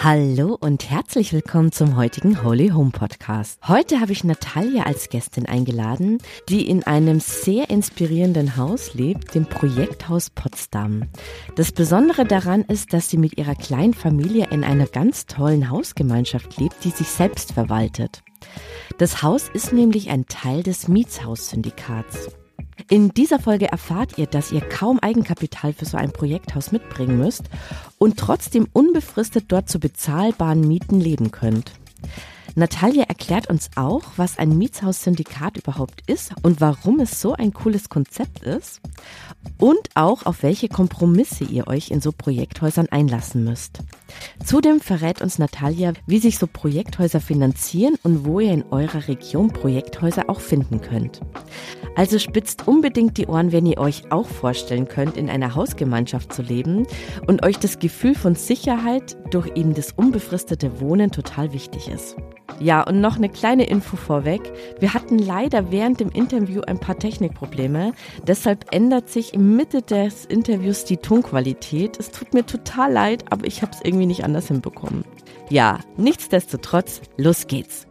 Hallo und herzlich willkommen zum heutigen Holy Home Podcast. Heute habe ich Natalia als Gästin eingeladen, die in einem sehr inspirierenden Haus lebt, dem Projekthaus Potsdam. Das Besondere daran ist, dass sie mit ihrer kleinen Familie in einer ganz tollen Hausgemeinschaft lebt, die sich selbst verwaltet. Das Haus ist nämlich ein Teil des Mietshaus-Syndikats. In dieser Folge erfahrt ihr, dass ihr kaum Eigenkapital für so ein Projekthaus mitbringen müsst und trotzdem unbefristet dort zu bezahlbaren Mieten leben könnt. Natalia erklärt uns auch, was ein Mietshaussyndikat überhaupt ist und warum es so ein cooles Konzept ist und auch auf welche Kompromisse ihr euch in so Projekthäusern einlassen müsst. Zudem verrät uns Natalia, wie sich so Projekthäuser finanzieren und wo ihr in eurer Region Projekthäuser auch finden könnt. Also spitzt unbedingt die Ohren, wenn ihr euch auch vorstellen könnt, in einer Hausgemeinschaft zu leben und euch das Gefühl von Sicherheit durch eben das unbefristete Wohnen total wichtig ist. Ja, und noch eine kleine Info vorweg. Wir hatten leider während dem Interview ein paar Technikprobleme. Deshalb ändert sich im Mitte des Interviews die Tonqualität. Es tut mir total leid, aber ich habe es irgendwie nicht anders hinbekommen. Ja, nichtsdestotrotz, los geht's.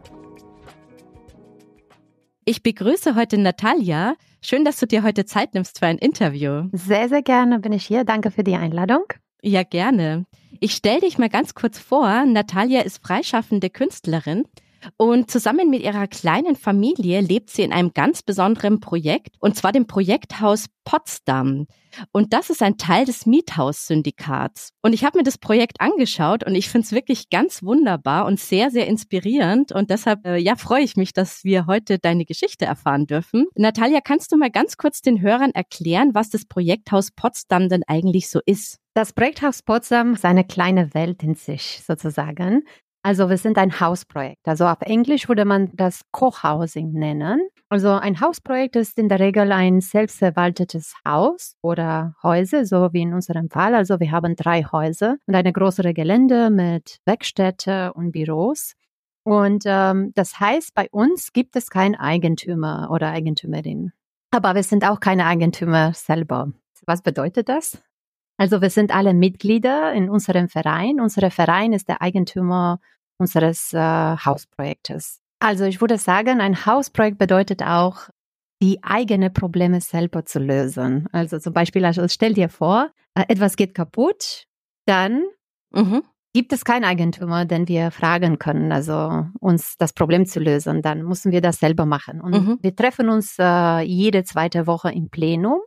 Ich begrüße heute Natalia. Schön, dass du dir heute Zeit nimmst für ein Interview. Sehr, sehr gerne bin ich hier. Danke für die Einladung. Ja, gerne. Ich stelle dich mal ganz kurz vor. Natalia ist freischaffende Künstlerin und zusammen mit ihrer kleinen Familie lebt sie in einem ganz besonderen Projekt, und zwar dem Projekthaus Potsdam. Und das ist ein Teil des Miethaus-Syndikats. Und ich habe mir das Projekt angeschaut und ich finde es wirklich ganz wunderbar und sehr, sehr inspirierend. Und deshalb, äh, ja, freue ich mich, dass wir heute deine Geschichte erfahren dürfen. Natalia, kannst du mal ganz kurz den Hörern erklären, was das Projekthaus Potsdam denn eigentlich so ist? Das Projekthaus Potsdam ist eine kleine Welt in sich sozusagen. Also wir sind ein Hausprojekt. Also auf Englisch würde man das Co-Housing nennen. Also ein Hausprojekt ist in der Regel ein selbstverwaltetes Haus oder Häuser, so wie in unserem Fall. Also wir haben drei Häuser und eine größere Gelände mit Werkstätte und Büros. Und ähm, das heißt, bei uns gibt es keinen Eigentümer oder Eigentümerin. Aber wir sind auch keine Eigentümer selber. Was bedeutet das? Also wir sind alle Mitglieder in unserem Verein. Unser Verein ist der Eigentümer unseres äh, Hausprojektes. Also ich würde sagen, ein Hausprojekt bedeutet auch, die eigenen Probleme selber zu lösen. Also zum Beispiel, also stell dir vor, äh, etwas geht kaputt, dann mhm. gibt es keinen Eigentümer, den wir fragen können, also uns das Problem zu lösen. Dann müssen wir das selber machen. Und mhm. wir treffen uns äh, jede zweite Woche im Plenum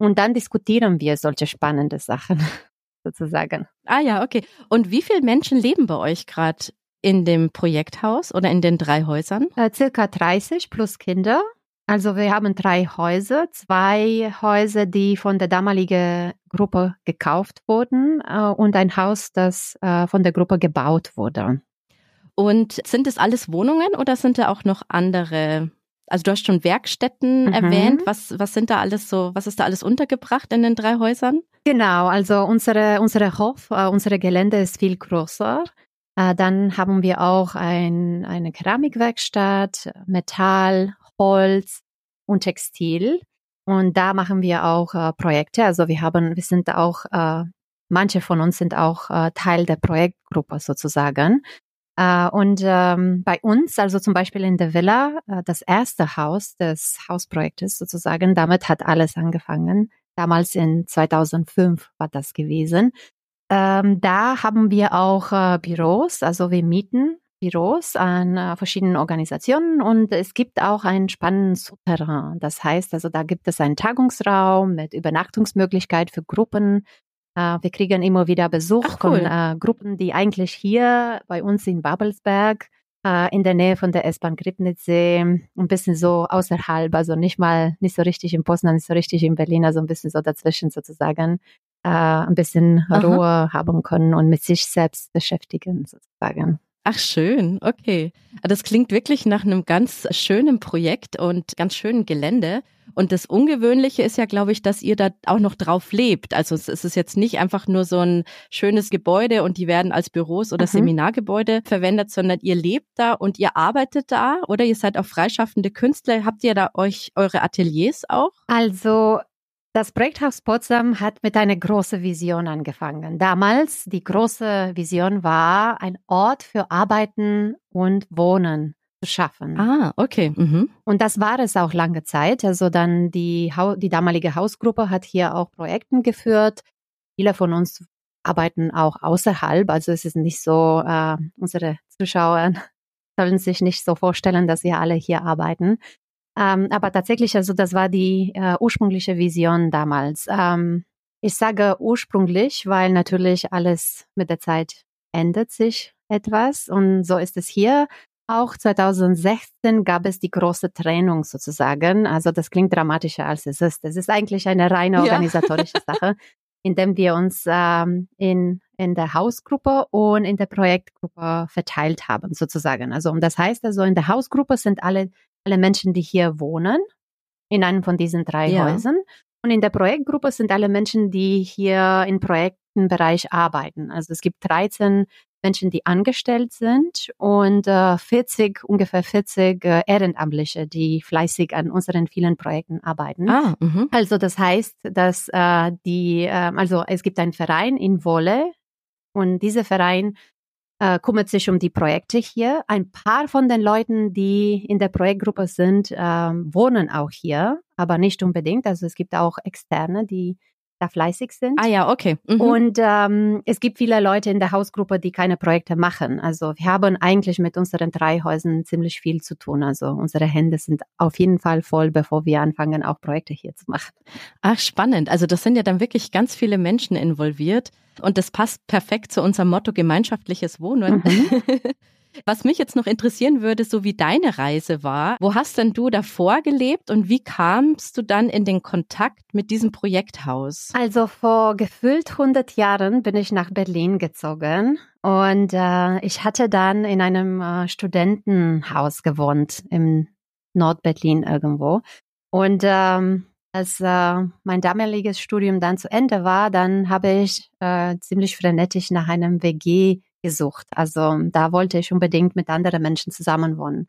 und dann diskutieren wir solche spannende Sachen sozusagen. Ah ja, okay. Und wie viele Menschen leben bei euch gerade in dem Projekthaus oder in den drei Häusern? Äh, circa 30 plus Kinder. Also wir haben drei Häuser, zwei Häuser, die von der damaligen Gruppe gekauft wurden äh, und ein Haus, das äh, von der Gruppe gebaut wurde. Und sind es alles Wohnungen oder sind da auch noch andere also du hast schon Werkstätten mhm. erwähnt. Was, was sind da alles so, was ist da alles untergebracht in den drei Häusern? Genau, also unsere, unsere Hof, uh, unsere Gelände ist viel größer. Uh, dann haben wir auch ein, eine Keramikwerkstatt, Metall, Holz und Textil. Und da machen wir auch uh, Projekte. Also wir haben, wir sind auch, manche von uns sind auch Teil der Projektgruppe sozusagen. Äh, und ähm, bei uns, also zum Beispiel in der Villa, äh, das erste Haus des Hausprojektes sozusagen, damit hat alles angefangen. Damals in 2005 war das gewesen. Ähm, da haben wir auch äh, Büros, also wir mieten Büros an verschiedenen Organisationen und es gibt auch einen spannenden Souterrain. Das heißt, also da gibt es einen Tagungsraum mit Übernachtungsmöglichkeit für Gruppen, wir kriegen immer wieder Besuch Ach, cool. von äh, Gruppen, die eigentlich hier bei uns in Babelsberg äh, in der Nähe von der S-Bahn Gribnitzsee, ein bisschen so außerhalb, also nicht mal, nicht so richtig in Poznan, nicht so richtig in Berlin, also ein bisschen so dazwischen sozusagen, äh, ein bisschen Aha. Ruhe haben können und mit sich selbst beschäftigen sozusagen. Ach schön, okay. Das klingt wirklich nach einem ganz schönen Projekt und ganz schönen Gelände. Und das Ungewöhnliche ist ja, glaube ich, dass ihr da auch noch drauf lebt. Also es ist jetzt nicht einfach nur so ein schönes Gebäude und die werden als Büros oder mhm. Seminargebäude verwendet, sondern ihr lebt da und ihr arbeitet da oder ihr seid auch freischaffende Künstler. Habt ihr da euch eure Ateliers auch? Also das Projekthaus Potsdam hat mit einer großen Vision angefangen. Damals die große Vision war, ein Ort für Arbeiten und Wohnen zu schaffen. Ah, okay. Mhm. Und das war es auch lange Zeit. Also dann die, die damalige Hausgruppe hat hier auch Projekten geführt. Viele von uns arbeiten auch außerhalb. Also es ist nicht so, äh, unsere Zuschauer sollen sich nicht so vorstellen, dass wir alle hier arbeiten. Ähm, aber tatsächlich, also das war die äh, ursprüngliche Vision damals. Ähm, ich sage ursprünglich, weil natürlich alles mit der Zeit ändert sich etwas und so ist es hier. Auch 2016 gab es die große Trennung sozusagen. Also das klingt dramatischer als es ist. Es ist eigentlich eine reine organisatorische ja. Sache, indem wir uns ähm, in, in der Hausgruppe und in der Projektgruppe verteilt haben sozusagen. Also das heißt also in der Hausgruppe sind alle alle Menschen, die hier wohnen, in einem von diesen drei ja. Häusern. Und in der Projektgruppe sind alle Menschen, die hier im Projektenbereich arbeiten. Also es gibt 13 Menschen, die angestellt sind und äh, 40, ungefähr 40 äh, Ehrenamtliche, die fleißig an unseren vielen Projekten arbeiten. Ah, mh. also das heißt, dass äh, die, äh, also es gibt einen Verein in Wolle und dieser Verein äh, kümmert sich um die Projekte hier. Ein paar von den Leuten, die in der Projektgruppe sind, äh, wohnen auch hier, aber nicht unbedingt. Also es gibt auch Externe, die da fleißig sind. Ah ja, okay. Mhm. Und ähm, es gibt viele Leute in der Hausgruppe, die keine Projekte machen. Also wir haben eigentlich mit unseren drei Häusern ziemlich viel zu tun. Also unsere Hände sind auf jeden Fall voll, bevor wir anfangen, auch Projekte hier zu machen. Ach, spannend. Also das sind ja dann wirklich ganz viele Menschen involviert. Und das passt perfekt zu unserem Motto gemeinschaftliches Wohnen. Mhm. Was mich jetzt noch interessieren würde, so wie deine Reise war, wo hast denn du davor gelebt und wie kamst du dann in den Kontakt mit diesem Projekthaus? Also vor gefühlt 100 Jahren bin ich nach Berlin gezogen und äh, ich hatte dann in einem äh, Studentenhaus gewohnt im Nordberlin irgendwo und ähm, als äh, mein damaliges Studium dann zu Ende war, dann habe ich äh, ziemlich frenetisch nach einem WG gesucht. Also da wollte ich unbedingt mit anderen Menschen zusammenwohnen.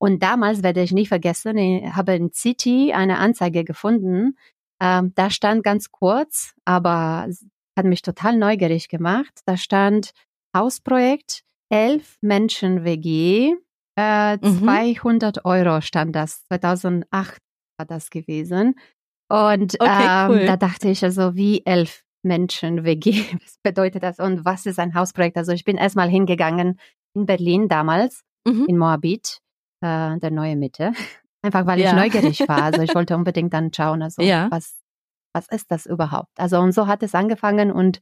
Und damals werde ich nie vergessen, ich habe in City eine Anzeige gefunden. Ähm, da stand ganz kurz, aber hat mich total neugierig gemacht. Da stand Hausprojekt, elf Menschen WG, äh, mhm. 200 Euro stand das. 2008 war das gewesen. Und okay, ähm, cool. da dachte ich also, wie elf Menschen WG, was bedeutet das und was ist ein Hausprojekt? Also ich bin erstmal hingegangen in Berlin damals, mhm. in Moabit, äh, der neue Mitte, einfach weil ja. ich neugierig war. Also ich wollte unbedingt dann schauen, also ja. was, was ist das überhaupt? Also und so hat es angefangen und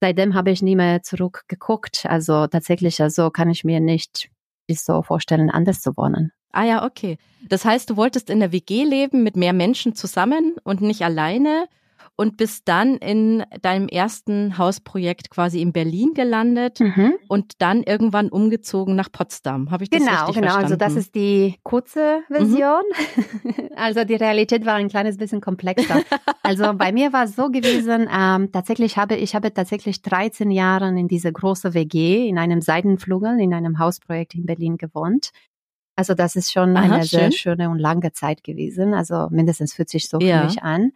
seitdem habe ich nie mehr zurückgeguckt. Also tatsächlich, also kann ich mir nicht so vorstellen, anders zu wohnen. Ah ja, okay. Das heißt, du wolltest in der WG leben mit mehr Menschen zusammen und nicht alleine und bist dann in deinem ersten Hausprojekt quasi in Berlin gelandet mhm. und dann irgendwann umgezogen nach Potsdam. Habe ich das genau, richtig genau. verstanden? Genau, also das ist die kurze Version. Mhm. also die Realität war ein kleines bisschen komplexer. also bei mir war es so gewesen, ähm, tatsächlich habe ich habe tatsächlich 13 Jahre in diese große WG in einem Seitenflügel in einem Hausprojekt in Berlin gewohnt. Also das ist schon Aha, eine schön. sehr schöne und lange Zeit gewesen. Also mindestens fühlt sich so ja. für mich an.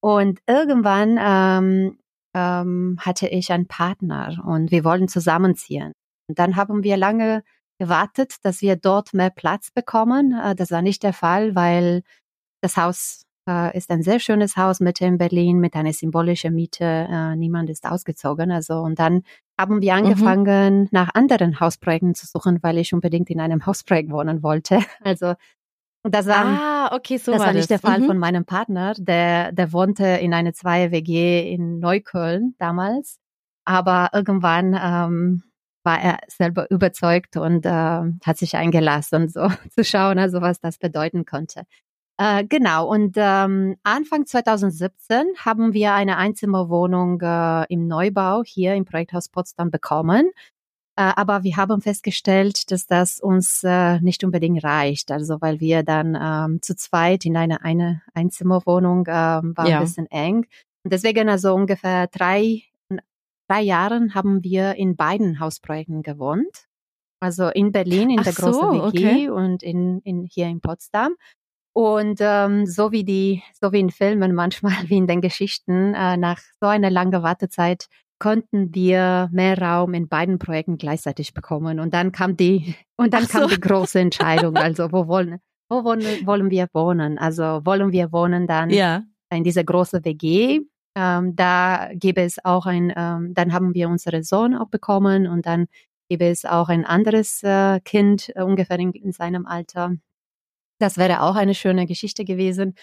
Und irgendwann ähm, ähm, hatte ich einen Partner und wir wollten zusammenziehen. Und dann haben wir lange gewartet, dass wir dort mehr Platz bekommen. Äh, das war nicht der Fall, weil das Haus äh, ist ein sehr schönes Haus mitten in Berlin mit einer symbolischen Miete. Äh, niemand ist ausgezogen. Also und dann haben wir mhm. angefangen, mhm. nach anderen Hausprojekten zu suchen, weil ich unbedingt in einem Hausprojekt wohnen wollte. Also das war, ah, okay, so das war, war nicht der Fall mhm. von meinem Partner, der, der wohnte in einer Zweier-WG in Neukölln damals. Aber irgendwann ähm, war er selber überzeugt und äh, hat sich eingelassen, so zu schauen, also was das bedeuten konnte. Äh, genau, und ähm, Anfang 2017 haben wir eine Einzimmerwohnung äh, im Neubau hier im Projekthaus Potsdam bekommen. Äh, aber wir haben festgestellt, dass das uns äh, nicht unbedingt reicht. Also weil wir dann ähm, zu zweit in einer eine Einzimmerwohnung ähm, war ja. ein bisschen eng. Und deswegen also ungefähr drei, drei Jahren haben wir in beiden Hausprojekten gewohnt. Also in Berlin in Ach der großen so, WG okay. und in, in hier in Potsdam. Und ähm, so wie die, so wie in Filmen manchmal, wie in den Geschichten, äh, nach so einer langen Wartezeit konnten wir mehr Raum in beiden Projekten gleichzeitig bekommen. Und dann kam die, und dann so. kam die große Entscheidung. Also, wo wollen, wo wollen, wollen wir wohnen? Also, wollen wir wohnen dann ja. in dieser großen WG? Ähm, da gäbe es auch ein, ähm, dann haben wir unseren Sohn auch bekommen und dann gäbe es auch ein anderes äh, Kind äh, ungefähr in, in seinem Alter. Das wäre auch eine schöne Geschichte gewesen.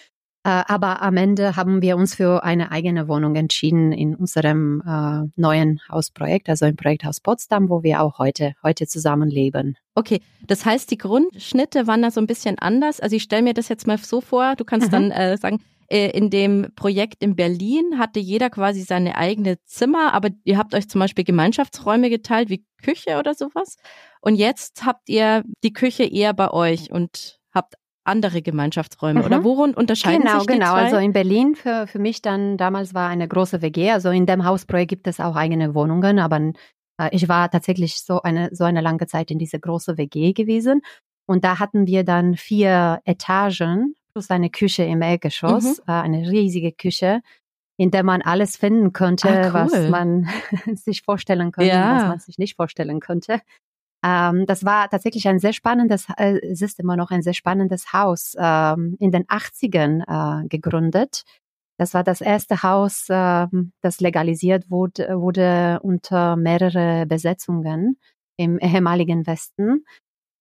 Äh, aber am Ende haben wir uns für eine eigene Wohnung entschieden in unserem äh, neuen Hausprojekt, also im Projekt Haus Potsdam, wo wir auch heute, heute zusammen leben. Okay, das heißt, die Grundschnitte waren da so ein bisschen anders. Also ich stelle mir das jetzt mal so vor, du kannst mhm. dann äh, sagen, äh, in dem Projekt in Berlin hatte jeder quasi seine eigene Zimmer, aber ihr habt euch zum Beispiel Gemeinschaftsräume geteilt, wie Küche oder sowas. Und jetzt habt ihr die Küche eher bei euch und andere Gemeinschaftsräume mhm. oder worin unterscheiden genau, sich die Genau, genau. Also in Berlin für, für mich dann damals war eine große WG. Also in dem Hausprojekt gibt es auch eigene Wohnungen, aber äh, ich war tatsächlich so eine, so eine lange Zeit in diese große WG gewesen. Und da hatten wir dann vier Etagen plus eine Küche im Erdgeschoss, mhm. äh, eine riesige Küche, in der man alles finden könnte, ah, cool. was man sich vorstellen könnte, ja. was man sich nicht vorstellen könnte. Ähm, das war tatsächlich ein sehr spannendes, äh, es ist immer noch ein sehr spannendes Haus, ähm, in den 80ern äh, gegründet. Das war das erste Haus, äh, das legalisiert wurde, wurde unter mehrere Besetzungen im ehemaligen Westen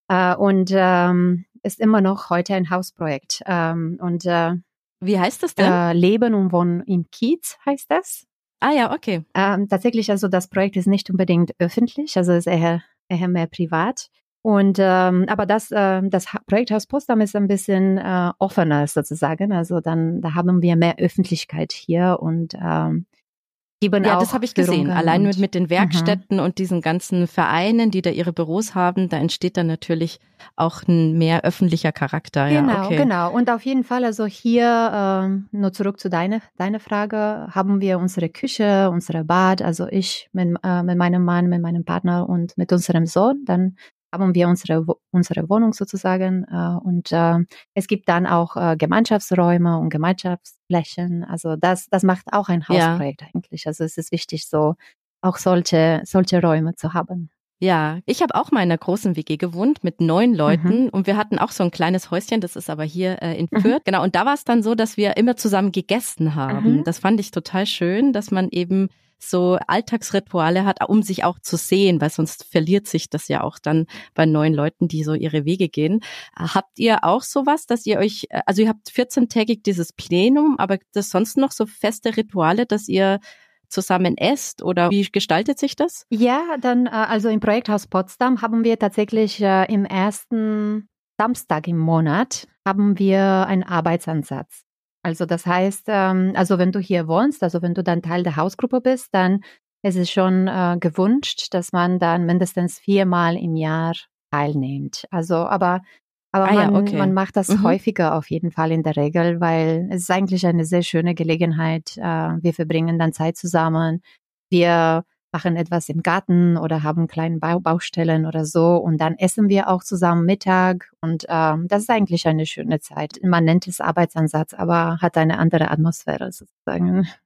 äh, und ähm, ist immer noch heute ein Hausprojekt. Ähm, und äh, wie heißt das denn? Äh, Leben und Wohnen im Kiez heißt das. Ah ja, okay. Ähm, tatsächlich, also das Projekt ist nicht unbedingt öffentlich, also ist eher eher mehr privat. Und ähm, aber das, äh, das Projekt Haus Potsdam ist ein bisschen äh, offener sozusagen. Also dann da haben wir mehr Öffentlichkeit hier und ähm, geben ja, auch das habe ich gesehen. Allein mit, mit den mhm. Werkstätten mhm. und diesen ganzen Vereinen, die da ihre Büros haben, da entsteht dann natürlich auch ein mehr öffentlicher Charakter. Genau, ja, okay. genau. Und auf jeden Fall, also hier, äh, nur zurück zu deiner deine Frage, haben wir unsere Küche, unsere Bad, also ich mit, äh, mit meinem Mann, mit meinem Partner und mit unserem Sohn, dann haben wir unsere, unsere Wohnung sozusagen. Äh, und äh, es gibt dann auch äh, Gemeinschaftsräume und Gemeinschaftsflächen. Also das, das macht auch ein Hausprojekt ja. eigentlich. Also es ist wichtig, so auch solche, solche Räume zu haben. Ja, ich habe auch mal in einer großen WG gewohnt mit neun Leuten mhm. und wir hatten auch so ein kleines Häuschen, das ist aber hier äh, in mhm. Fürth. Mhm. Genau, und da war es dann so, dass wir immer zusammen gegessen haben. Mhm. Das fand ich total schön, dass man eben so Alltagsrituale hat, um sich auch zu sehen, weil sonst verliert sich das ja auch dann bei neuen Leuten, die so ihre Wege gehen. Habt ihr auch sowas, dass ihr euch, also ihr habt 14-tägig dieses Plenum, aber das sonst noch so feste Rituale, dass ihr zusammen esst oder wie gestaltet sich das? Ja, dann äh, also im Projekthaus Potsdam haben wir tatsächlich äh, im ersten Samstag im Monat haben wir einen Arbeitsansatz. Also das heißt, ähm, also wenn du hier wohnst, also wenn du dann Teil der Hausgruppe bist, dann ist es schon äh, gewünscht, dass man dann mindestens viermal im Jahr teilnimmt. Also aber aber ah, man, ja, okay. man macht das mhm. häufiger auf jeden Fall in der Regel, weil es ist eigentlich eine sehr schöne Gelegenheit. Äh, wir verbringen dann Zeit zusammen. Wir machen etwas im Garten oder haben kleine Bau Baustellen oder so und dann essen wir auch zusammen Mittag und ähm, das ist eigentlich eine schöne Zeit. Man nennt es Arbeitsansatz, aber hat eine andere Atmosphäre sozusagen.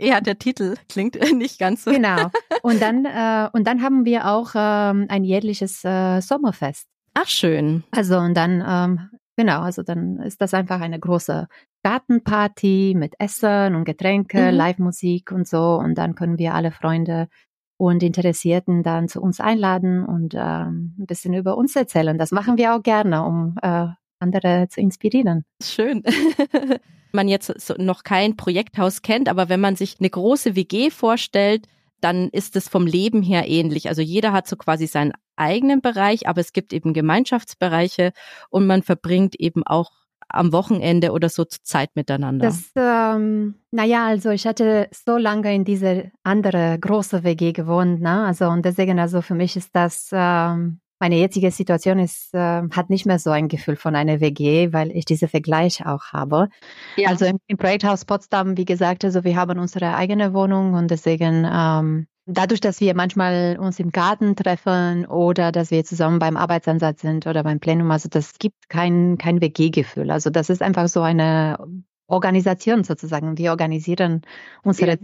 Ja, der Titel klingt nicht ganz so. Genau. Und dann äh, und dann haben wir auch ähm, ein jährliches äh, Sommerfest. Ach schön. Also und dann ähm, genau, also dann ist das einfach eine große Gartenparty mit Essen und Getränke, mhm. Live-Musik und so und dann können wir alle Freunde und Interessierten dann zu uns einladen und ähm, ein bisschen über uns erzählen. Das machen wir auch gerne, um äh, andere zu inspirieren. Schön. man jetzt noch kein Projekthaus kennt, aber wenn man sich eine große WG vorstellt, dann ist es vom Leben her ähnlich. Also jeder hat so quasi seinen eigenen Bereich, aber es gibt eben Gemeinschaftsbereiche und man verbringt eben auch am Wochenende oder so zur Zeit miteinander? Das, ähm, naja, also ich hatte so lange in diese andere große WG gewohnt, ne? Also und deswegen, also für mich ist das ähm, meine jetzige Situation ist, äh, hat nicht mehr so ein Gefühl von einer WG, weil ich diese Vergleich auch habe. Ja. Also im, im, Projekthaus Potsdam, wie gesagt, also wir haben unsere eigene Wohnung und deswegen ähm, dadurch, dass wir manchmal uns im Garten treffen oder dass wir zusammen beim Arbeitsansatz sind oder beim Plenum, also das gibt kein, kein WG-Gefühl. Also das ist einfach so eine Organisation sozusagen. Wir organisieren unsere ja.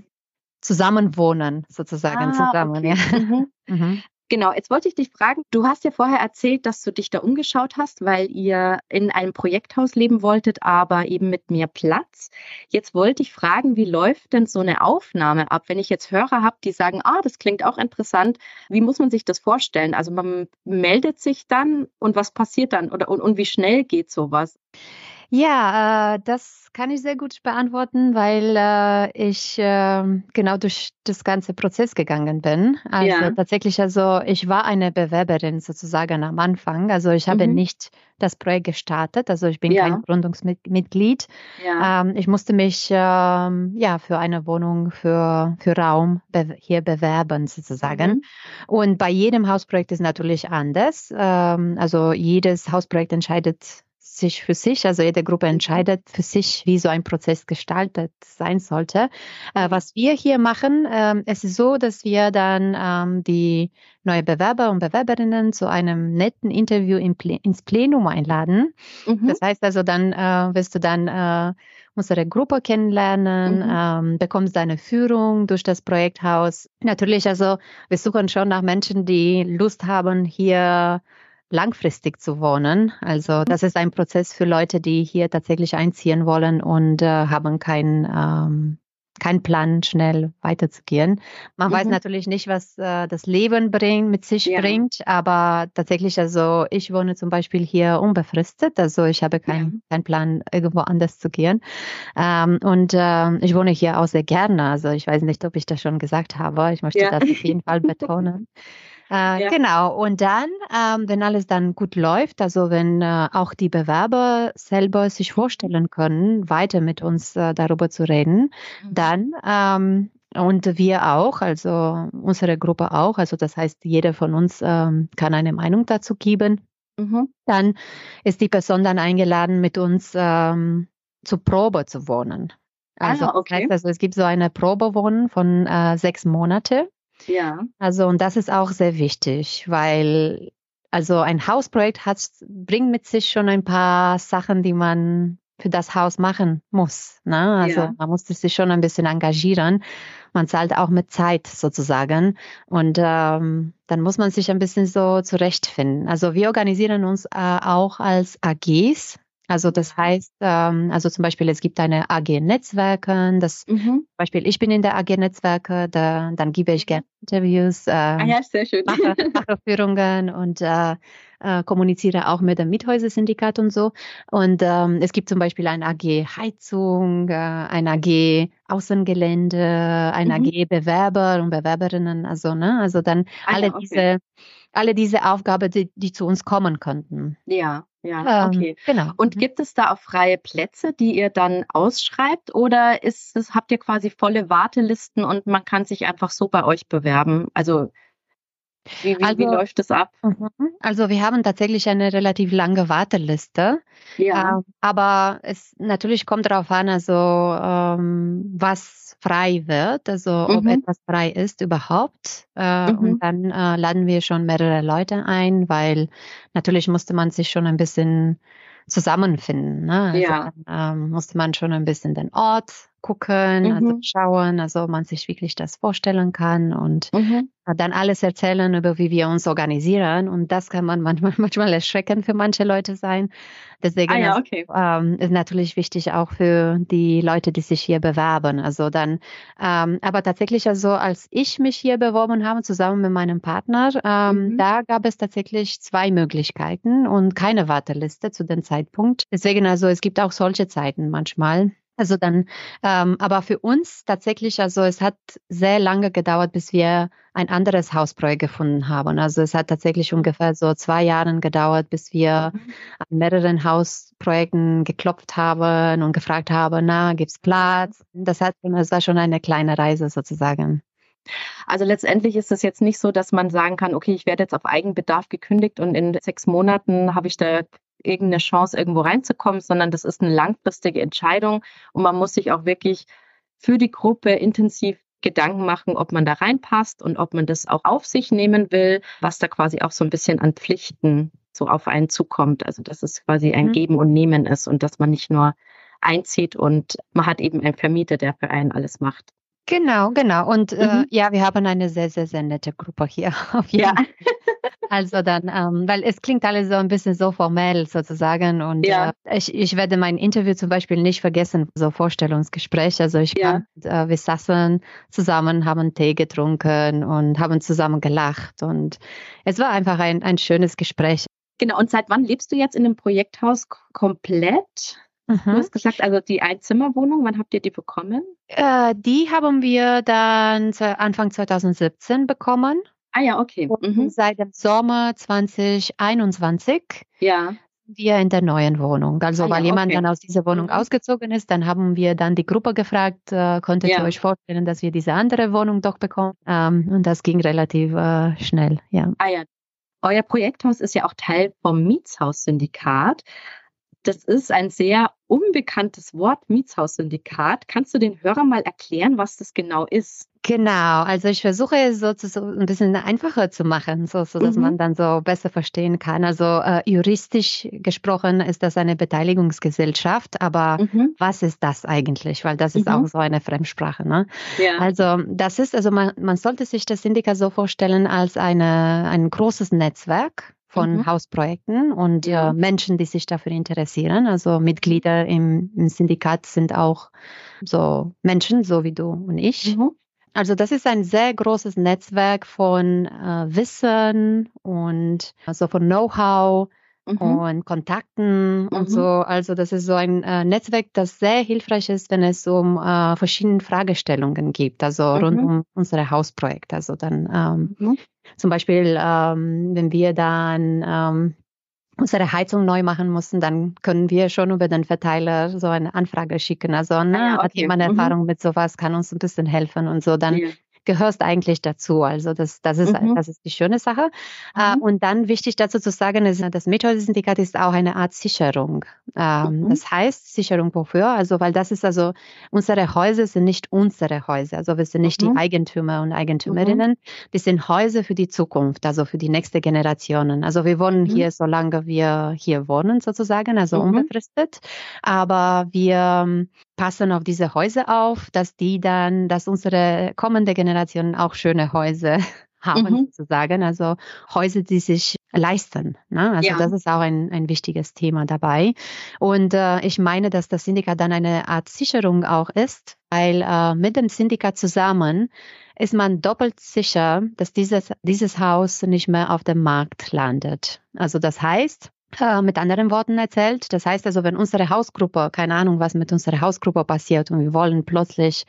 Zusammenwohnen sozusagen ah, zusammen. Okay. Ja. Mhm. Mhm. Genau, jetzt wollte ich dich fragen, du hast ja vorher erzählt, dass du dich da umgeschaut hast, weil ihr in einem Projekthaus leben wolltet, aber eben mit mehr Platz. Jetzt wollte ich fragen, wie läuft denn so eine Aufnahme ab? Wenn ich jetzt Hörer habe, die sagen, ah, das klingt auch interessant, wie muss man sich das vorstellen? Also man meldet sich dann und was passiert dann oder und, und wie schnell geht sowas? Ja, äh, das kann ich sehr gut beantworten, weil äh, ich äh, genau durch das ganze Prozess gegangen bin. Also ja. tatsächlich, also ich war eine Bewerberin sozusagen am Anfang. Also ich habe mhm. nicht das Projekt gestartet. Also ich bin ja. kein Gründungsmitglied. Ja. Ähm, ich musste mich ähm, ja für eine Wohnung für für Raum be hier bewerben sozusagen. Mhm. Und bei jedem Hausprojekt ist natürlich anders. Ähm, also jedes Hausprojekt entscheidet sich für sich, also jede Gruppe entscheidet für sich, wie so ein Prozess gestaltet sein sollte. Äh, was wir hier machen, äh, es ist so, dass wir dann ähm, die neue Bewerber und Bewerberinnen zu einem netten Interview im Ple ins Plenum einladen. Mhm. Das heißt also, dann äh, wirst du dann äh, unsere Gruppe kennenlernen, mhm. ähm, bekommst deine Führung durch das Projekthaus. Natürlich, also wir suchen schon nach Menschen, die Lust haben, hier langfristig zu wohnen. Also das ist ein Prozess für Leute, die hier tatsächlich einziehen wollen und äh, haben keinen ähm, kein Plan, schnell weiterzugehen. Man mhm. weiß natürlich nicht, was äh, das Leben bringt, mit sich ja. bringt, aber tatsächlich, also ich wohne zum Beispiel hier unbefristet, also ich habe keinen ja. kein Plan, irgendwo anders zu gehen. Ähm, und äh, ich wohne hier auch sehr gerne, also ich weiß nicht, ob ich das schon gesagt habe, ich möchte ja. das auf jeden Fall betonen. Äh, ja. Genau. Und dann, ähm, wenn alles dann gut läuft, also wenn äh, auch die Bewerber selber sich vorstellen können, weiter mit uns äh, darüber zu reden, mhm. dann ähm, und wir auch, also unsere Gruppe auch, also das heißt, jeder von uns ähm, kann eine Meinung dazu geben. Mhm. Dann ist die Person dann eingeladen, mit uns ähm, zur Probe zu wohnen. Also, ah, okay. heißt also, es gibt so eine Probewohnen von äh, sechs Monate. Ja. Also, und das ist auch sehr wichtig, weil also ein Hausprojekt hat, bringt mit sich schon ein paar Sachen, die man für das Haus machen muss. Ne? Also ja. man muss sich schon ein bisschen engagieren. Man zahlt auch mit Zeit sozusagen. Und ähm, dann muss man sich ein bisschen so zurechtfinden. Also wir organisieren uns äh, auch als AGs, also das heißt, ähm, also zum Beispiel es gibt eine AG Netzwerke, das mhm. zum Beispiel ich bin in der AG Netzwerke, da, dann gebe ich gerne Interviews, äh, ah ja, sehr schön. mache, mache Führungen und äh, äh, kommuniziere auch mit dem Miethäuser-Syndikat und so. Und ähm, es gibt zum Beispiel ein AG Heizung, äh, ein AG Außengelände, ein mhm. AG Bewerber und Bewerberinnen, also ne, also dann ah, alle ja, okay. diese alle diese Aufgaben, die, die zu uns kommen könnten. Ja, ja, ähm, okay. Genau. Und mhm. gibt es da auch freie Plätze, die ihr dann ausschreibt oder ist es, habt ihr quasi volle Wartelisten und man kann sich einfach so bei euch bewerben? Also wie, wie, also, wie läuft es ab? Mhm. Also wir haben tatsächlich eine relativ lange Warteliste. Ja. Ähm, aber es natürlich kommt darauf an, also ähm, was frei wird, also mhm. ob etwas frei ist überhaupt. Äh, mhm. Und dann äh, laden wir schon mehrere Leute ein, weil natürlich musste man sich schon ein bisschen zusammenfinden. Ne? Also ja. dann, ähm, musste man schon ein bisschen den Ort gucken, also mhm. also schauen, also man sich wirklich das vorstellen kann und mhm. dann alles erzählen über wie wir uns organisieren und das kann man manchmal manchmal erschreckend für manche Leute sein. Deswegen ah, ja, okay. ist, ähm, ist natürlich wichtig auch für die Leute, die sich hier bewerben. Also dann, ähm, aber tatsächlich also als ich mich hier beworben habe zusammen mit meinem Partner, ähm, mhm. da gab es tatsächlich zwei Möglichkeiten und keine Warteliste zu dem Zeitpunkt. Deswegen also es gibt auch solche Zeiten manchmal. Also dann, ähm, aber für uns tatsächlich, also es hat sehr lange gedauert, bis wir ein anderes Hausprojekt gefunden haben. Also es hat tatsächlich ungefähr so zwei Jahre gedauert, bis wir mhm. an mehreren Hausprojekten geklopft haben und gefragt haben, na, gibt's Platz? Das hat, das war schon eine kleine Reise sozusagen. Also letztendlich ist es jetzt nicht so, dass man sagen kann, okay, ich werde jetzt auf Eigenbedarf gekündigt und in sechs Monaten habe ich da irgendeine Chance, irgendwo reinzukommen, sondern das ist eine langfristige Entscheidung und man muss sich auch wirklich für die Gruppe intensiv Gedanken machen, ob man da reinpasst und ob man das auch auf sich nehmen will, was da quasi auch so ein bisschen an Pflichten so auf einen zukommt. Also dass es quasi ein mhm. Geben und Nehmen ist und dass man nicht nur einzieht und man hat eben einen Vermieter, der für einen alles macht. Genau, genau. Und äh, mhm. äh, ja, wir haben eine sehr, sehr, sehr nette Gruppe hier. Auf jeden ja. Fall. Also dann, ähm, weil es klingt alles so ein bisschen so formell sozusagen. Und ja. äh, ich, ich werde mein Interview zum Beispiel nicht vergessen, so Vorstellungsgespräch. Also ich ja. Fand, äh, wir saßen zusammen, haben Tee getrunken und haben zusammen gelacht. Und es war einfach ein, ein schönes Gespräch. Genau, und seit wann lebst du jetzt in dem Projekthaus komplett? Mhm. Du hast gesagt, also die Einzimmerwohnung, wann habt ihr die bekommen? Äh, die haben wir dann Anfang 2017 bekommen. Ah ja, okay. Mhm. Seit dem Sommer 2021 ja. wir in der neuen Wohnung. Also ah, weil ja, jemand okay. dann aus dieser Wohnung mhm. ausgezogen ist, dann haben wir dann die Gruppe gefragt, äh, konntet ja. ihr euch vorstellen, dass wir diese andere Wohnung doch bekommen? Ähm, und das ging relativ äh, schnell, ja. Ah ja. Euer Projekthaus ist ja auch Teil vom Mietshaussyndikat. Das ist ein sehr unbekanntes Wort, Mietshaussyndikat. Kannst du den Hörern mal erklären, was das genau ist? Genau, also ich versuche es so, zu, so ein bisschen einfacher zu machen, so, so dass mhm. man dann so besser verstehen kann. Also äh, juristisch gesprochen ist das eine Beteiligungsgesellschaft, aber mhm. was ist das eigentlich? Weil das ist mhm. auch so eine Fremdsprache. Ne? Ja. Also das ist, also man, man sollte sich das Syndikat so vorstellen als eine, ein großes Netzwerk von mhm. Hausprojekten und äh, Menschen, die sich dafür interessieren. Also Mitglieder im, im, Syndikat sind auch so Menschen, so wie du und ich. Mhm. Also das ist ein sehr großes Netzwerk von äh, Wissen und also von Know-how, Mhm. und Kontakten mhm. und so. Also das ist so ein äh, Netzwerk, das sehr hilfreich ist, wenn es um äh, verschiedene Fragestellungen gibt, also mhm. rund um unsere Hausprojekte. Also dann ähm, mhm. zum Beispiel, ähm, wenn wir dann ähm, unsere Heizung neu machen mussten, dann können wir schon über den Verteiler so eine Anfrage schicken. Also, ne, ah, okay. hat jemand mhm. Erfahrung mit sowas, kann uns ein bisschen helfen und so. Dann ja gehörst eigentlich dazu. Also das, das, ist, mhm. das ist die schöne Sache. Äh, mhm. Und dann wichtig dazu zu sagen, ist, das Methode-Syndikat ist auch eine Art Sicherung. Ähm, mhm. Das heißt Sicherung wofür? Also weil das ist also, unsere Häuser sind nicht unsere Häuser. Also wir sind nicht die mhm. Eigentümer und Eigentümerinnen. Mhm. Die sind Häuser für die Zukunft, also für die nächste Generationen. Also wir wohnen hier, solange wir hier wohnen sozusagen, also unbefristet. Aber wir passen auf diese Häuser auf, dass die dann, dass unsere kommende Generation auch schöne Häuser haben, mhm. sozusagen. Also Häuser, die sich leisten. Ne? Also ja. das ist auch ein, ein wichtiges Thema dabei. Und äh, ich meine, dass das Syndikat dann eine Art Sicherung auch ist, weil äh, mit dem Syndikat zusammen ist man doppelt sicher, dass dieses, dieses Haus nicht mehr auf dem Markt landet. Also das heißt, mit anderen Worten erzählt. Das heißt also, wenn unsere Hausgruppe, keine Ahnung, was mit unserer Hausgruppe passiert und wir wollen plötzlich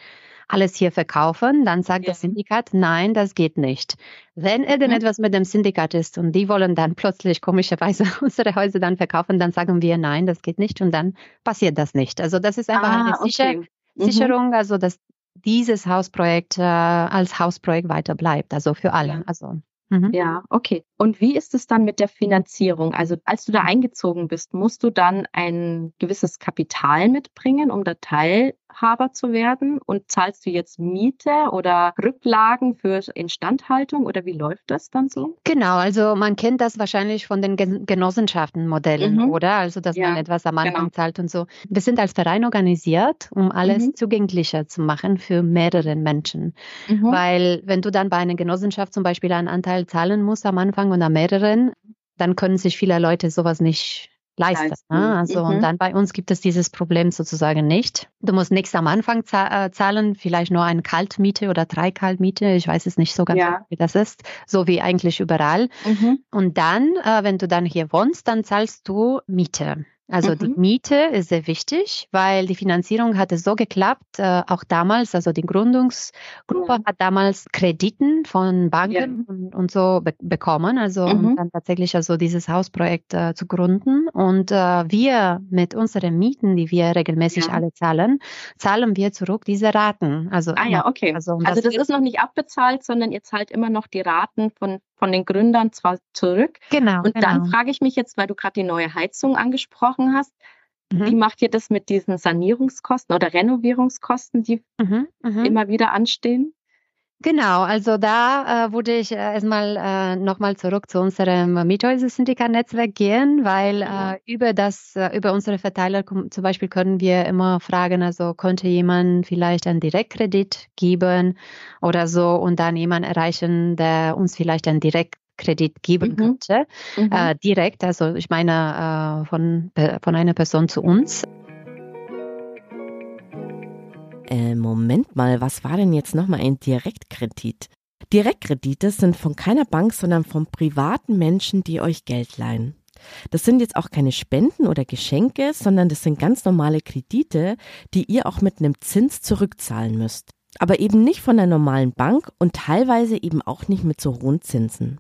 alles hier verkaufen, dann sagt ja. das Syndikat, nein, das geht nicht. Wenn irgendetwas mit dem Syndikat ist und die wollen dann plötzlich komischerweise unsere Häuser dann verkaufen, dann sagen wir, nein, das geht nicht und dann passiert das nicht. Also das ist einfach ah, eine Sicher okay. mhm. Sicherung, also dass dieses Hausprojekt äh, als Hausprojekt weiter bleibt, also für alle. Also Mhm. Ja, okay. Und wie ist es dann mit der Finanzierung? Also als du da eingezogen bist, musst du dann ein gewisses Kapital mitbringen, um da Teilhaber zu werden? Und zahlst du jetzt Miete oder Rücklagen für Instandhaltung oder wie läuft das dann so? Genau, also man kennt das wahrscheinlich von den Genossenschaftenmodellen, mhm. oder? Also dass ja, man etwas am Anfang genau. zahlt und so. Wir sind als Verein organisiert, um alles mhm. zugänglicher zu machen für mehrere Menschen. Mhm. Weil wenn du dann bei einer Genossenschaft zum Beispiel einen Anteil zahlen musst am Anfang oder mehreren, dann können sich viele Leute sowas nicht leisten. Ne? Also mhm. und dann bei uns gibt es dieses Problem sozusagen nicht. Du musst nichts am Anfang äh, zahlen, vielleicht nur eine Kaltmiete oder drei Kaltmiete. Ich weiß es nicht so ganz, ja. wie das ist, so wie eigentlich überall. Mhm. Und dann, äh, wenn du dann hier wohnst, dann zahlst du Miete. Also mhm. die Miete ist sehr wichtig, weil die Finanzierung hatte so geklappt, äh, auch damals, also die Gründungsgruppe ja. hat damals Krediten von Banken ja. und, und, so be bekommen, also mhm. um dann tatsächlich also dieses Hausprojekt äh, zu gründen. Und äh, wir mit unseren Mieten, die wir regelmäßig ja. alle zahlen, zahlen wir zurück diese Raten. Also, ah ja, okay. Also, also das, das ist noch nicht abbezahlt, sondern ihr zahlt immer noch die Raten von von den Gründern zwar zurück. Genau. Und genau. dann frage ich mich jetzt, weil du gerade die neue Heizung angesprochen hast, mhm. wie macht ihr das mit diesen Sanierungskosten oder Renovierungskosten, die mhm. Mhm. immer wieder anstehen? Genau, also da äh, würde ich äh, erstmal äh, nochmal zurück zu unserem Miethäuser-Syndikat-Netzwerk gehen, weil äh, über das, äh, über unsere Verteiler zum Beispiel können wir immer fragen, also könnte jemand vielleicht einen Direktkredit geben oder so und dann jemand erreichen, der uns vielleicht einen Direktkredit geben mhm. könnte. Mhm. Äh, direkt, also ich meine von, von einer Person zu uns. Äh, Moment mal, was war denn jetzt nochmal ein Direktkredit? Direktkredite sind von keiner Bank, sondern von privaten Menschen, die euch Geld leihen. Das sind jetzt auch keine Spenden oder Geschenke, sondern das sind ganz normale Kredite, die ihr auch mit einem Zins zurückzahlen müsst. Aber eben nicht von der normalen Bank und teilweise eben auch nicht mit so hohen Zinsen.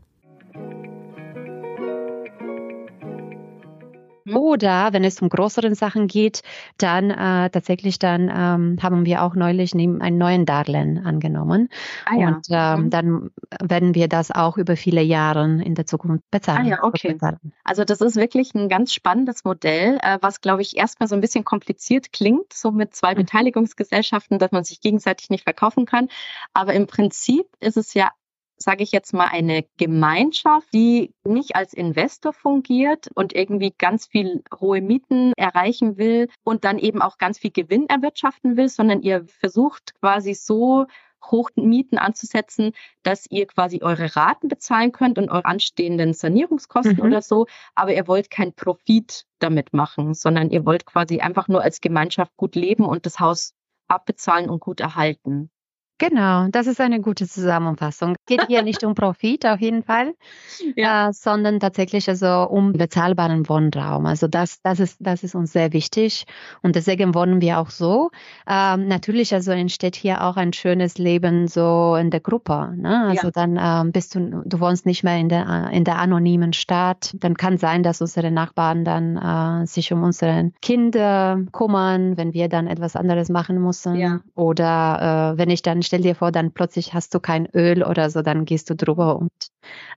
Oder wenn es um größere Sachen geht, dann äh, tatsächlich dann ähm, haben wir auch neulich einen neuen Darlehen angenommen. Ah, ja. Und ähm, mhm. dann werden wir das auch über viele Jahre in der Zukunft bezahlen. Ah, ja, okay. Bezahlen. Also das ist wirklich ein ganz spannendes Modell, äh, was glaube ich erstmal so ein bisschen kompliziert klingt, so mit zwei mhm. Beteiligungsgesellschaften, dass man sich gegenseitig nicht verkaufen kann. Aber im Prinzip ist es ja sage ich jetzt mal, eine Gemeinschaft, die nicht als Investor fungiert und irgendwie ganz viel hohe Mieten erreichen will und dann eben auch ganz viel Gewinn erwirtschaften will, sondern ihr versucht quasi so hoch Mieten anzusetzen, dass ihr quasi eure Raten bezahlen könnt und eure anstehenden Sanierungskosten mhm. oder so, aber ihr wollt keinen Profit damit machen, sondern ihr wollt quasi einfach nur als Gemeinschaft gut leben und das Haus abbezahlen und gut erhalten. Genau, das ist eine gute Zusammenfassung. Geht hier nicht um Profit auf jeden Fall, ja. äh, sondern tatsächlich also um bezahlbaren Wohnraum. Also das, das ist, das ist uns sehr wichtig und deswegen wohnen wir auch so. Ähm, natürlich also entsteht hier auch ein schönes Leben so in der Gruppe. Ne? Also ja. dann ähm, bist du, du wohnst nicht mehr in der in der anonymen Stadt. Dann kann sein, dass unsere Nachbarn dann äh, sich um unsere Kinder kümmern, wenn wir dann etwas anderes machen müssen. Ja. Oder äh, wenn ich dann stell dir vor, dann plötzlich hast du kein Öl oder so, dann gehst du drüber und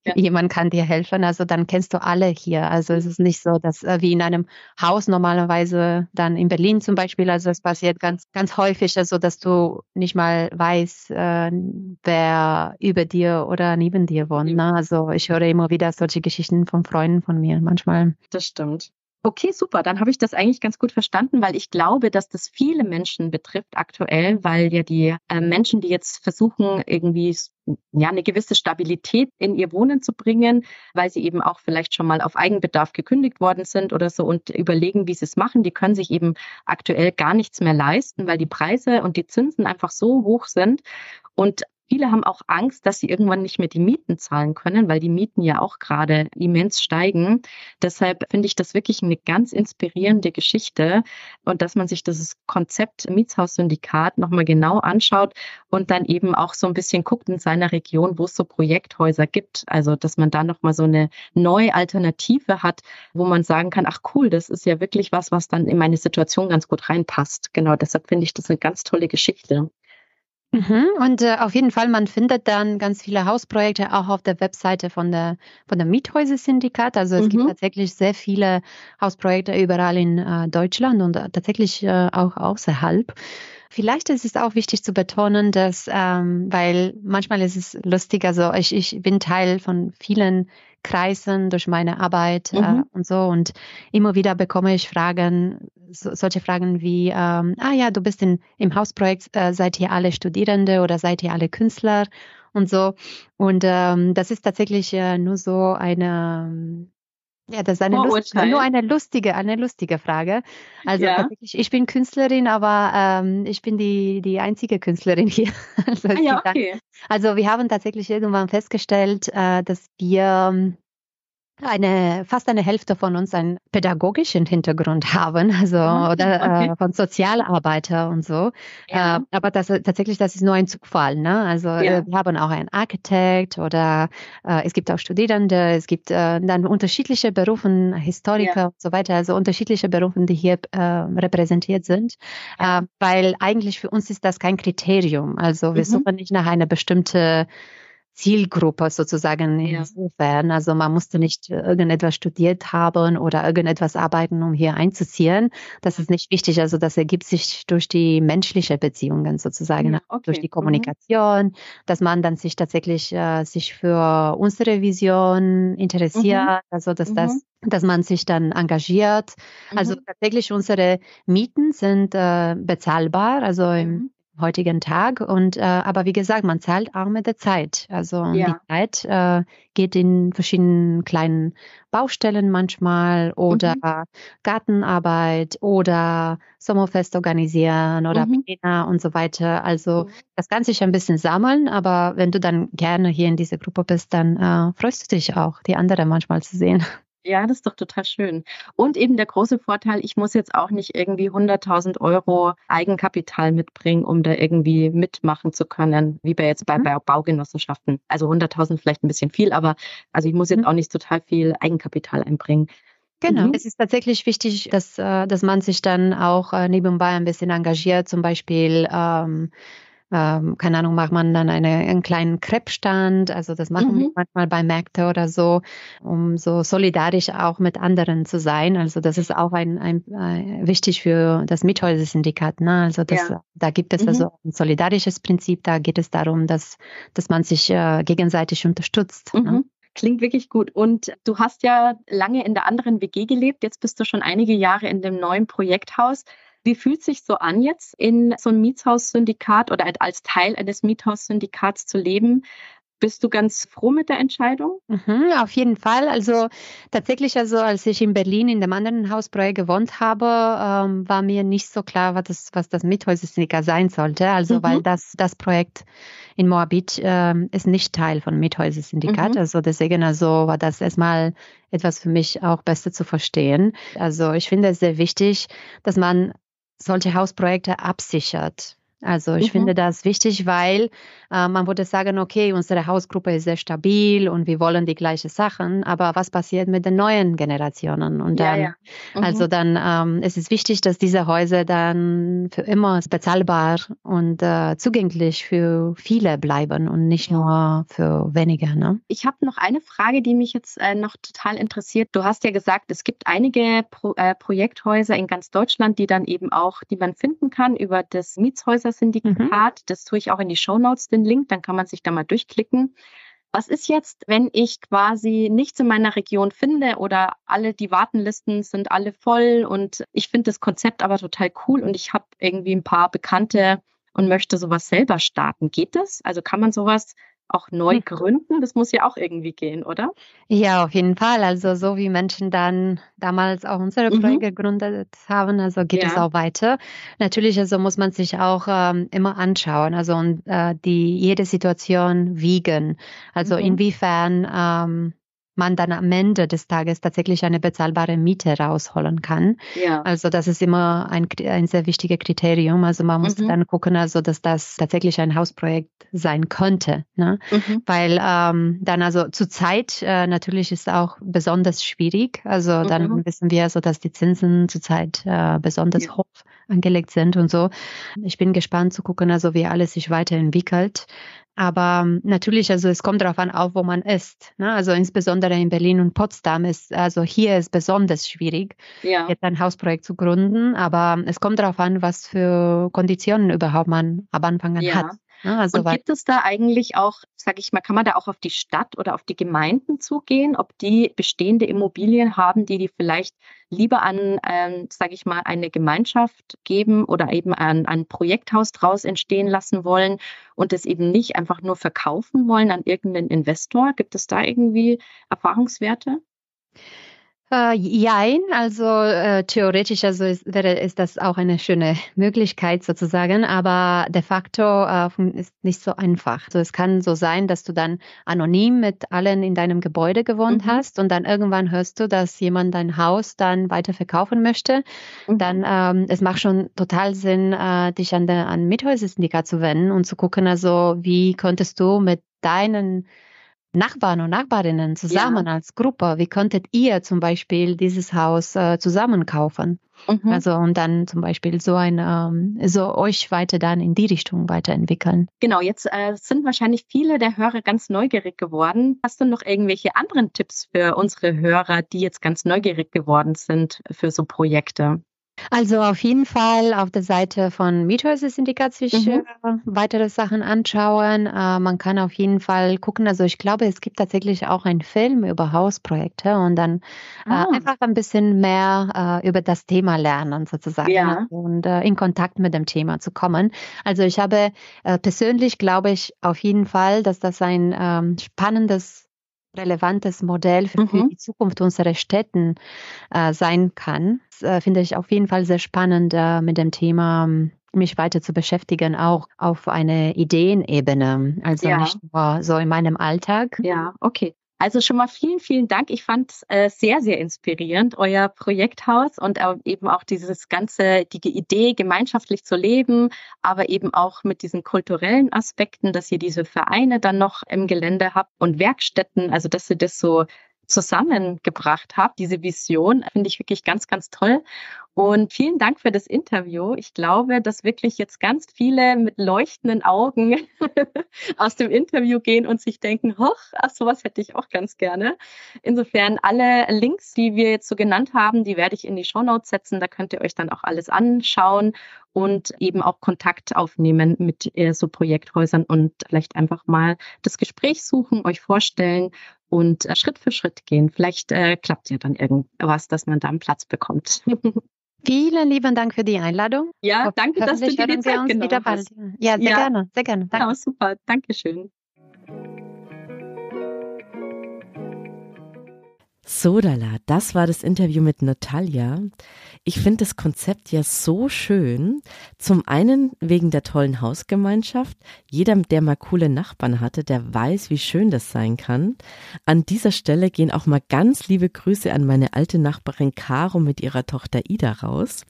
ja. jemand kann dir helfen. Also dann kennst du alle hier. Also es ist nicht so, dass äh, wie in einem Haus normalerweise dann in Berlin zum Beispiel, also es passiert ganz, ganz häufig, also dass du nicht mal weißt, äh, wer über dir oder neben dir wohnt. Ne? Also ich höre immer wieder solche Geschichten von Freunden von mir manchmal. Das stimmt. Okay, super. Dann habe ich das eigentlich ganz gut verstanden, weil ich glaube, dass das viele Menschen betrifft aktuell, weil ja die äh, Menschen, die jetzt versuchen, irgendwie ja eine gewisse Stabilität in ihr Wohnen zu bringen, weil sie eben auch vielleicht schon mal auf Eigenbedarf gekündigt worden sind oder so und überlegen, wie sie es machen, die können sich eben aktuell gar nichts mehr leisten, weil die Preise und die Zinsen einfach so hoch sind. Und Viele haben auch Angst, dass sie irgendwann nicht mehr die Mieten zahlen können, weil die Mieten ja auch gerade immens steigen. Deshalb finde ich das wirklich eine ganz inspirierende Geschichte und dass man sich das Konzept Mietshaussyndikat nochmal genau anschaut und dann eben auch so ein bisschen guckt in seiner Region, wo es so Projekthäuser gibt. Also, dass man da nochmal so eine neue Alternative hat, wo man sagen kann, ach cool, das ist ja wirklich was, was dann in meine Situation ganz gut reinpasst. Genau, deshalb finde ich das eine ganz tolle Geschichte. Mhm. Und äh, auf jeden Fall, man findet dann ganz viele Hausprojekte auch auf der Webseite von der, von der Miethäuser-Syndikat. Also es mhm. gibt tatsächlich sehr viele Hausprojekte überall in äh, Deutschland und äh, tatsächlich äh, auch außerhalb. Vielleicht ist es auch wichtig zu betonen, dass, ähm, weil manchmal ist es lustig, also ich, ich bin Teil von vielen Kreisen durch meine Arbeit äh, mhm. äh, und so. Und immer wieder bekomme ich Fragen, so, solche Fragen wie, ähm, ah ja, du bist in, im Hausprojekt, äh, seid ihr alle Studierende oder seid ihr alle Künstler? Und so. Und ähm, das ist tatsächlich äh, nur so eine ja, das ist eine lustige, nur eine lustige, eine lustige Frage. Also ja. ich bin Künstlerin, aber ähm, ich bin die, die einzige Künstlerin hier. also, ah, ja, okay. also wir haben tatsächlich irgendwann festgestellt, äh, dass wir eine fast eine Hälfte von uns einen pädagogischen Hintergrund haben, also Ah, oder okay. äh, von Sozialarbeiter und so. Ja. Äh, aber das tatsächlich, das ist nur ein Zufall. Ne? Also Ja. wir haben auch einen Architekt oder äh, es gibt auch Studierende, es gibt äh, dann unterschiedliche Berufe, Historiker und so weiter, also unterschiedliche Berufe, die hier äh, repräsentiert sind, Ja. äh, weil eigentlich für uns ist das kein Kriterium. Also wir Mhm. suchen nicht nach einer bestimmten Zielgruppe sozusagen Ja. insofern. Also man musste nicht äh, irgendetwas studiert haben oder irgendetwas arbeiten, um hier einzuziehen. Das ist nicht wichtig. Also das ergibt sich durch die menschliche Beziehungen sozusagen, Ja, okay. durch die Mhm. Kommunikation, dass man dann sich tatsächlich äh, sich für unsere Vision interessiert, also dass Mhm. das dass man sich dann engagiert. Also Mhm. tatsächlich unsere Mieten sind äh, bezahlbar, also im Mhm. Heutigen Tag. Und äh, aber wie gesagt, man zahlt auch mit der Zeit. Also die Ja. Zeit äh, geht in verschiedenen kleinen Baustellen manchmal oder Mhm. Gartenarbeit oder Sommerfest organisieren oder Mhm. Pläne und so weiter. Also Mhm. das kann sich ein bisschen sammeln, aber wenn du dann gerne hier in dieser Gruppe bist, dann äh, freust du dich auch, die anderen manchmal zu sehen. Ja, das ist doch total schön. Und eben der große Vorteil, ich muss jetzt auch nicht irgendwie 100.000 Euro Eigenkapital mitbringen, um da irgendwie mitmachen zu können, wie bei jetzt bei, Mhm. bei Baugenossenschaften. Also 100.000 vielleicht ein bisschen viel, aber also ich muss jetzt Mhm. auch nicht total viel Eigenkapital einbringen. Genau. Mhm. Es ist tatsächlich wichtig, dass, äh, dass man sich dann auch äh, nebenbei ein bisschen engagiert. Zum Beispiel, ähm, ähm, keine Ahnung, macht man dann eine, einen kleinen Crepe-Stand. Also das machen wir Mhm. manchmal bei Märkte oder so, um so solidarisch auch mit anderen zu sein. Also das ist auch ein, ein, äh, wichtig für das Mithäuser-Syndikat. Ne? Also das, Ja. da gibt es Mhm. also ein solidarisches Prinzip. Da geht es darum, dass, dass man sich äh, gegenseitig unterstützt. Ne? Mhm. Klingt wirklich gut. Und du hast ja lange in der anderen WG gelebt. Jetzt bist du schon einige Jahre in dem neuen Projekthaus. Wie fühlt sich so an, jetzt in so einem Mietshaussyndikat oder als Teil eines Miethaussyndikats zu leben? Bist du ganz froh mit der Entscheidung? Mhm, auf jeden Fall. Also tatsächlich, also als ich in Berlin in dem anderen Hausprojekt gewohnt habe, ähm, war mir nicht so klar, was das, was das Mithäuser-Syndikat sein sollte. Also Mhm. weil das, das Projekt in Moabit ähm, ist nicht Teil von Mithäuser-Syndikat. Mhm. Also deswegen also war das erstmal etwas für mich auch besser zu verstehen. Also ich finde es sehr wichtig, dass man solche Hausprojekte absichert. Also ich Mhm. finde das wichtig, weil äh, man würde sagen, okay, unsere Hausgruppe ist sehr stabil und wir wollen die gleichen Sachen, aber was passiert mit den neuen Generationen? Und dann, Mhm. also dann ähm, es ist wichtig, dass diese Häuser dann für immer bezahlbar und äh, zugänglich für viele bleiben und nicht Ja. nur für wenige. Ne? Ich habe noch eine Frage, die mich jetzt äh, noch total interessiert. Du hast ja gesagt, es gibt einige Pro äh, Projekthäuser in ganz Deutschland, die dann eben auch, die man finden kann über das Mietshäuser-Syndikat. Das tue ich auch in die Shownotes, den Link, dann kann man sich da mal durchklicken. Was ist jetzt, wenn ich quasi nichts in meiner Region finde oder alle die Wartenlisten sind alle voll und ich finde das Konzept aber total cool und ich habe irgendwie ein paar Bekannte und möchte sowas selber starten. Geht das? Also kann man sowas auch neu Hm. gründen? Das muss ja auch irgendwie gehen, oder? Ja, auf jeden Fall. Also so wie Menschen dann damals auch unsere Mhm. Projekte gegründet haben, also geht es Ja. auch weiter. Natürlich, also muss man sich auch ähm, immer anschauen, also und äh, die jede Situation wiegen. Also Mhm. inwiefern ähm, man dann am Ende des Tages tatsächlich eine bezahlbare Miete rausholen kann. Ja. Also das ist immer ein, ein sehr wichtiges Kriterium. Also man muss Mhm. dann gucken, also dass das tatsächlich ein Hausprojekt sein könnte. Ne? Mhm. weil ähm, dann also zurzeit äh, natürlich ist auch besonders schwierig. Also dann Mhm. wissen wir so, dass die Zinsen zurzeit äh, besonders Ja. hoch angelegt sind und so. Ich bin gespannt zu gucken, also wie alles sich weiterentwickelt. Aber natürlich, also es kommt darauf an, auch wo man ist. Ne? Also insbesondere in Berlin und Potsdam ist, also hier ist besonders schwierig, Ja. jetzt ein Hausprojekt zu gründen. Aber es kommt darauf an, was für Konditionen überhaupt man ab Anfang an Ja. hat. Ne? Also Und gibt es da eigentlich auch, sage ich mal, kann man da auch auf die Stadt oder auf die Gemeinden zugehen, ob die bestehende Immobilien haben, die die vielleicht lieber an, ähm, sage ich mal, eine Gemeinschaft geben oder eben an ein Projekthaus draus entstehen lassen wollen und es eben nicht einfach nur verkaufen wollen an irgendeinen Investor? Gibt es da irgendwie Erfahrungswerte? Äh, jein, also äh, theoretisch also ist, wäre ist das auch eine schöne Möglichkeit sozusagen, aber de facto äh, ist nicht so einfach. Also es kann so sein, dass du dann anonym mit allen in deinem Gebäude gewohnt mhm. hast und dann irgendwann hörst du, dass jemand dein Haus dann weiter verkaufen möchte. Mhm. Dann ähm, es macht schon total Sinn, äh, dich an der an Mithäuser-Syndikat zu wenden und zu gucken, also wie könntest du mit deinen Nachbarn und Nachbarinnen zusammen ja. als Gruppe, wie könntet ihr zum Beispiel dieses Haus äh, zusammen kaufen? Mhm. Also und dann zum Beispiel so ein ähm, so euch weiter dann in die Richtung weiterentwickeln. Genau, jetzt äh, sind wahrscheinlich viele der Hörer ganz neugierig geworden. Hast du noch irgendwelche anderen Tipps für unsere Hörer, die jetzt ganz neugierig geworden sind für so Projekte? Also auf jeden Fall auf der Seite von Miethäuser-Syndikat sich mhm. weitere Sachen anschauen. Äh, man kann auf jeden Fall gucken. Also ich glaube, es gibt tatsächlich auch einen Film über Hausprojekte und dann äh, ah. einfach ein bisschen mehr äh, über das Thema lernen sozusagen ja. und äh, in Kontakt mit dem Thema zu kommen. Also ich habe persönlich glaube ich auf jeden Fall, dass das ein ähm, spannendes relevantes Modell für, mhm. die Zukunft unserer Städten äh, sein kann. Das äh, finde ich auf jeden Fall sehr spannend, äh, mit dem Thema ähm, mich weiter zu beschäftigen, auch auf eine Ideenebene, also ja. nicht nur so in meinem Alltag. Ja, okay. Also schon mal vielen, vielen Dank. Ich fand es äh, sehr, sehr inspirierend, euer Projekthaus und äh, eben auch dieses ganze, die Idee, gemeinschaftlich zu leben, aber eben auch mit diesen kulturellen Aspekten, dass ihr diese Vereine dann noch im Gelände habt und Werkstätten, also dass ihr das so zusammengebracht habt, diese Vision, finde ich wirklich ganz, ganz toll. Und vielen Dank für das Interview. Ich glaube, dass wirklich jetzt ganz viele mit leuchtenden Augen aus dem Interview gehen und sich denken, hoch, ach, sowas hätte ich auch ganz gerne. Insofern alle Links, die wir jetzt so genannt haben, die werde ich in die Show Notes setzen. Da könnt ihr euch dann auch alles anschauen und eben auch Kontakt aufnehmen mit äh, so Projekthäusern und vielleicht einfach mal das Gespräch suchen, euch vorstellen und äh, Schritt für Schritt gehen. Vielleicht äh, klappt ja dann irgendwas, dass man da einen Platz bekommt. Vielen lieben Dank für die Einladung. Ja, danke, dass du dir die Zeit genommen hast. Ja, sehr ja. gerne, sehr gerne. Danke. Ja, super. Dankeschön. Sodala, das war das Interview mit Natalia. Ich finde das Konzept ja so schön. Zum einen wegen der tollen Hausgemeinschaft. Jeder, der mal coole Nachbarn hatte, der weiß, wie schön das sein kann. An dieser Stelle gehen auch mal ganz liebe Grüße an meine alte Nachbarin Caro mit ihrer Tochter Ida raus.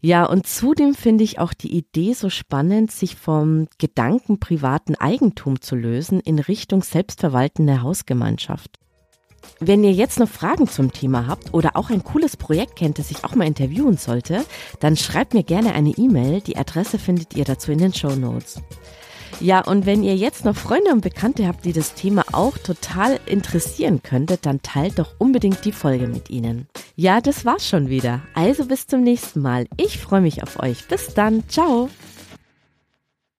Ja, und zudem finde ich auch die Idee so spannend, sich vom Gedanken privaten Eigentum zu lösen in Richtung selbstverwaltende Hausgemeinschaft. Wenn ihr jetzt noch Fragen zum Thema habt oder auch ein cooles Projekt kennt, das ich auch mal interviewen sollte, dann schreibt mir gerne eine E-Mail. Die Adresse findet ihr dazu in den Show Notes. Ja, und wenn ihr jetzt noch Freunde und Bekannte habt, die das Thema auch total interessieren könnte, dann teilt doch unbedingt die Folge mit ihnen. Ja, das war's schon wieder. Also bis zum nächsten Mal. Ich freue mich auf euch. Bis dann. Ciao.